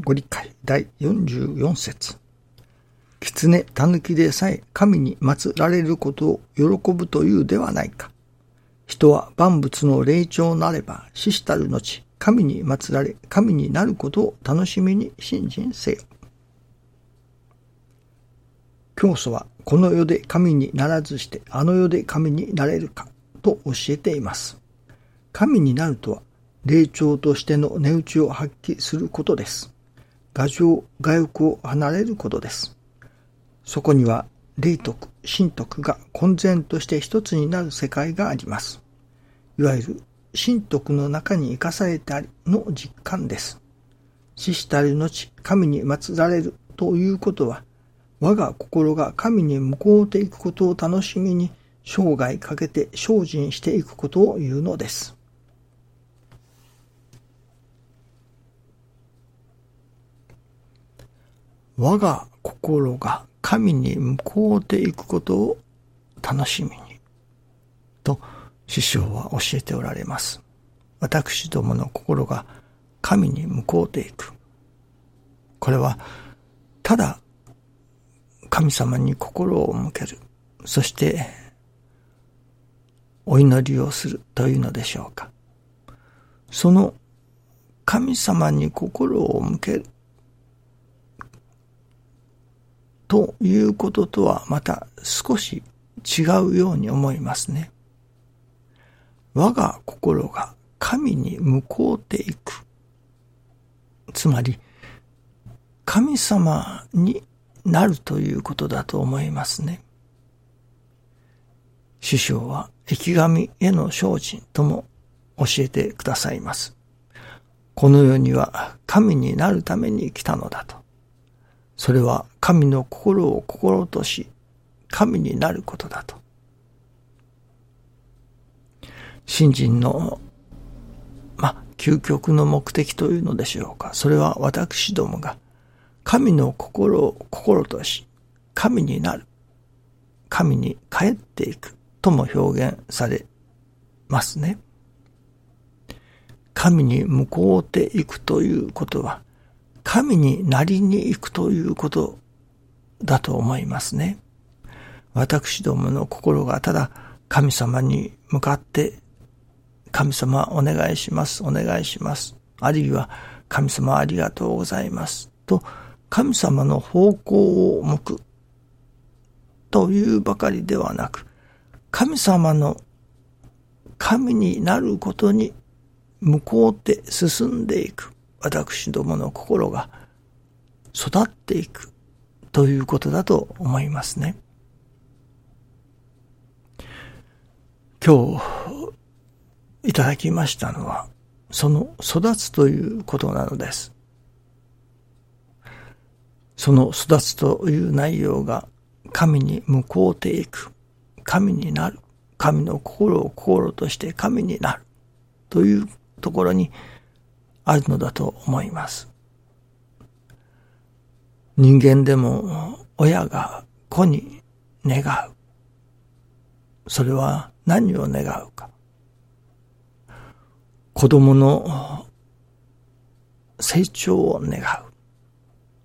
ご理解第44節狐、狸でさえ神に祀られることを喜ぶというではないか。人は万物の霊長なれば死したる後、神に祀られ、神になることを楽しみに信心せよ。教祖はこの世で神にならずしてあの世で神になれるかと教えています。神になるとは霊長としての値打ちを発揮することです。牙城、外を離れることです。そこには霊徳、神徳が混然として一つになる世界があります。いわゆる神徳の中に生かされてありの実感です。死したる後、神に祀られるということは、我が心が神に向こうていくことを楽しみに生涯かけて精進していくことを言うのです。我が心が神に向こうていくことを楽しみに。と、師匠は教えておられます。私どもの心が神に向こうていく。これは、ただ神様に心を向ける。そして、お祈りをするというのでしょうか。その神様に心を向けるということとはまた少し違うように思いますね。我が心が神に向こうていく。つまり、神様になるということだと思いますね。師匠は生き神への精進とも教えてくださいます。この世には神になるために来たのだと。それは神の心を心とし、神になることだと。信心の、ま究極の目的というのでしょうか。それは私どもが神の心を心とし、神になる。神に帰っていくとも表現されますね。神に向こうていくということは、神になりに行くということだと思いますね。私どもの心がただ神様に向かって神様お願いします、お願いします。あるいは神様ありがとうございますと神様の方向を向くというばかりではなく、神様の神になることに向こうて進んでいく私どもの心が育っていくということだと思いますね。今日いただきましたのはその育つということなのです。その育つという内容が神に向こうていく、神になる、神の心を心として神になるというところにあるのだと思います。人間でも親が子に願う。それは何を願うか。子供の成長を願う。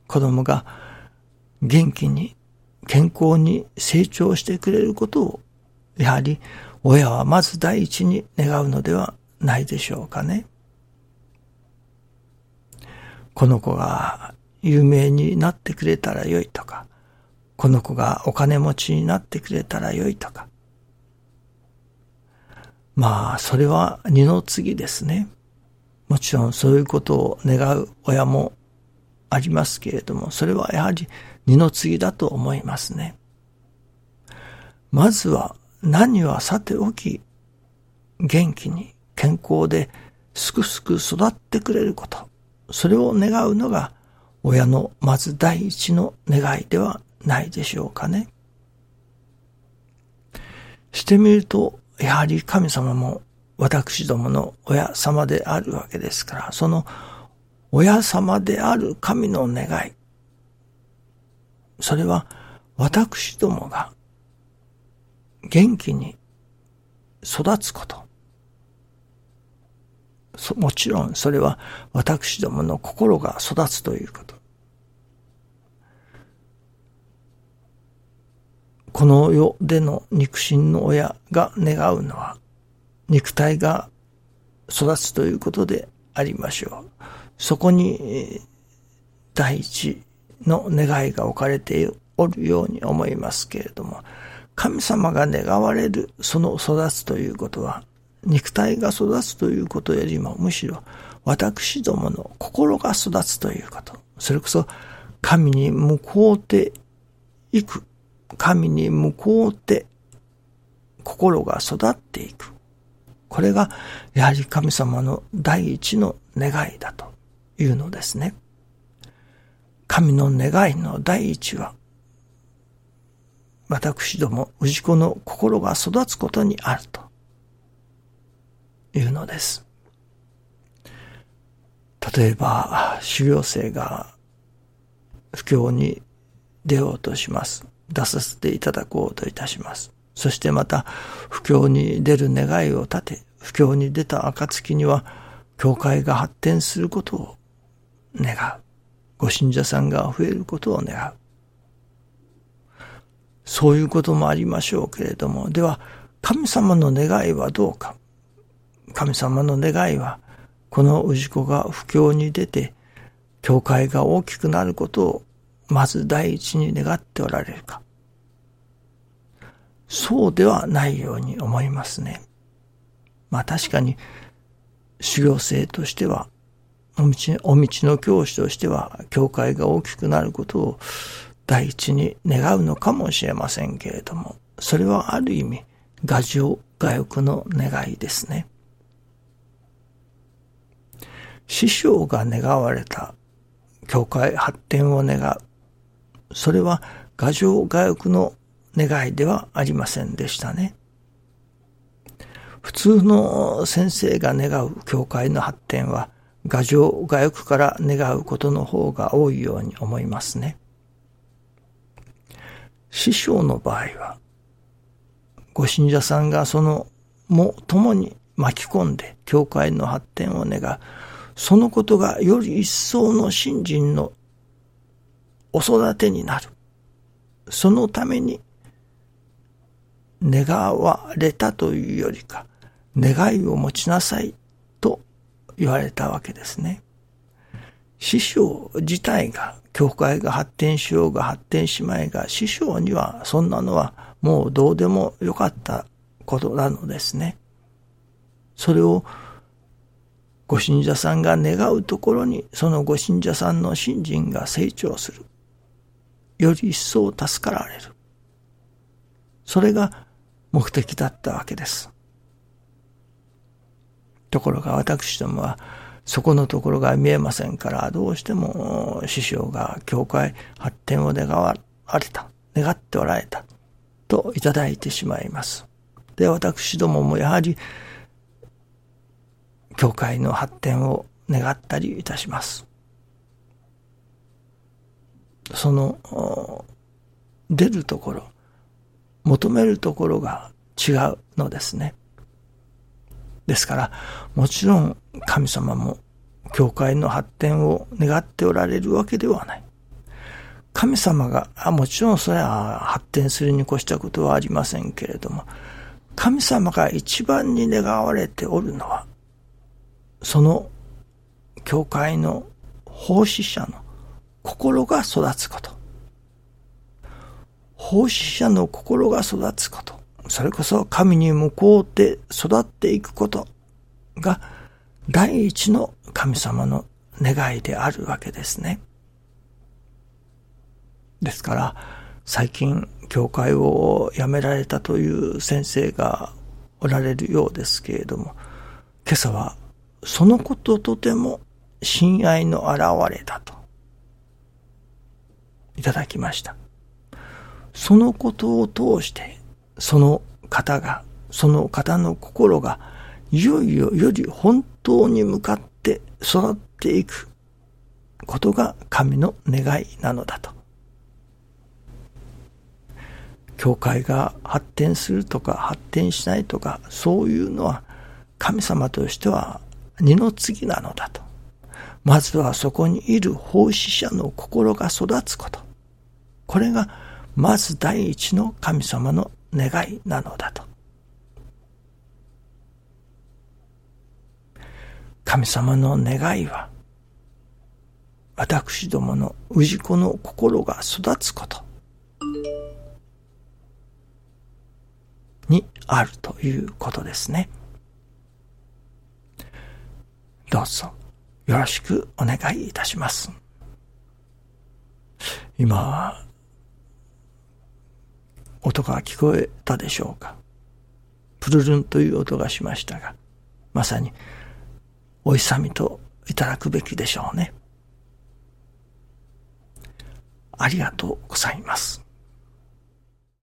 子供が元気に健康に成長してくれることを、やはり親はまず第一に願うのではないでしょうかね。この子が有名になってくれたらよいとか、この子がお金持ちになってくれたらよいとか。まあ、それは二の次ですね。もちろんそういうことを願う親もありますけれども、それはやはり二の次だと思いますね。まずは何はさておき、元気に健康ですくすく育ってくれること、それを願うのが親のまず第一の願いではないでしょうかね。してみると、やはり神様も私どもの親様であるわけですから、その親様である神の願い。それは私どもが元気に育つこと。もちろんそれは私どもの心が育つということ。この世での肉親の親が願うのは、肉体が育つということでありましょう。そこに、第一の願いが置かれておるように思いますけれども、神様が願われるその育つということは、肉体が育つということよりも、むしろ私どもの心が育つということ。それこそ、神に向こうていく。神に向こうて心が育っていく。これが、やはり神様の第一の願いだというのですね。神の願いの第一は、私ども氏子の心が育つことにあるというのです。例えば、修行生が布教に出ようとします。出させていただこうといたします。そしてまた、布教に出る願いを立て、布教に出た暁には、教会が発展することを願う。ご信者さんが増えることを願う。そういうこともありましょうけれども、では、神様の願いはどうか。神様の願いは、この氏子が布教に出て、教会が大きくなることを、まず第一に願っておられるか。そうではないように思いますね。まあ確かに、修行生としては、お道お道の教師としては、教会が大きくなることを第一に願うのかもしれませんけれども、それはある意味、画情、画欲の願いですね。師匠が願われた教会発展を願う。それは画情画欲の願いではありませんでしたね。普通の先生が願う教会の発展は、画情画欲から願うことの方が多いように思いますね。師匠の場合は、ご信者さんがそのも共に巻き込んで教会の発展を願う。そのことがより一層の信心のお育てになる。そのために願われたというよりか、願いを持ちなさいと言われたわけですね。師匠自体が教会が発展しようが発展しまいが、師匠にはそんなのはもうどうでもよかったことなのですね。それをご信者さんが願うところに、そのご信者さんの信心が成長する。より一層助かられる。それが目的だったわけです。ところが私どもは、そこのところが見えませんから、どうしても師匠が教会発展を願われた、願っておられた、といただいてしまいます。で、私どももやはり、教会の発展を願ったりいたします。その、出るところ、求めるところが違うのですね。ですから、もちろん神様も教会の発展を願っておられるわけではない。神様が、あもちろんそれは発展するに越したことはありませんけれども、神様が一番に願われておるのは、その教会の奉仕者の心が育つこと。奉仕者の心が育つこと。それこそ神に向こうて育っていくことが第一の神様の願いであるわけですね。ですから、最近教会を辞められたという先生がおられるようですけれども、今朝はそのこととても親愛の表れだといただきました。そのことを通してその方が、その方の心が、いよいよより本当に向かって育っていくことが神の願いなのだと。教会が発展するとか発展しないとか、そういうのは神様としては二の次なのだと。まずはそこにいる奉仕者の心が育つこと。これがまず第一の神様の願いなのだと。神様の願いは、私どもの氏子の心が育つことにあるということですね。どうぞよろしくお願いいたします。今、音が聞こえたでしょうか？プルルンという音がしましたが、まさにお勇みといただくべきでしょうね。ありがとうございます。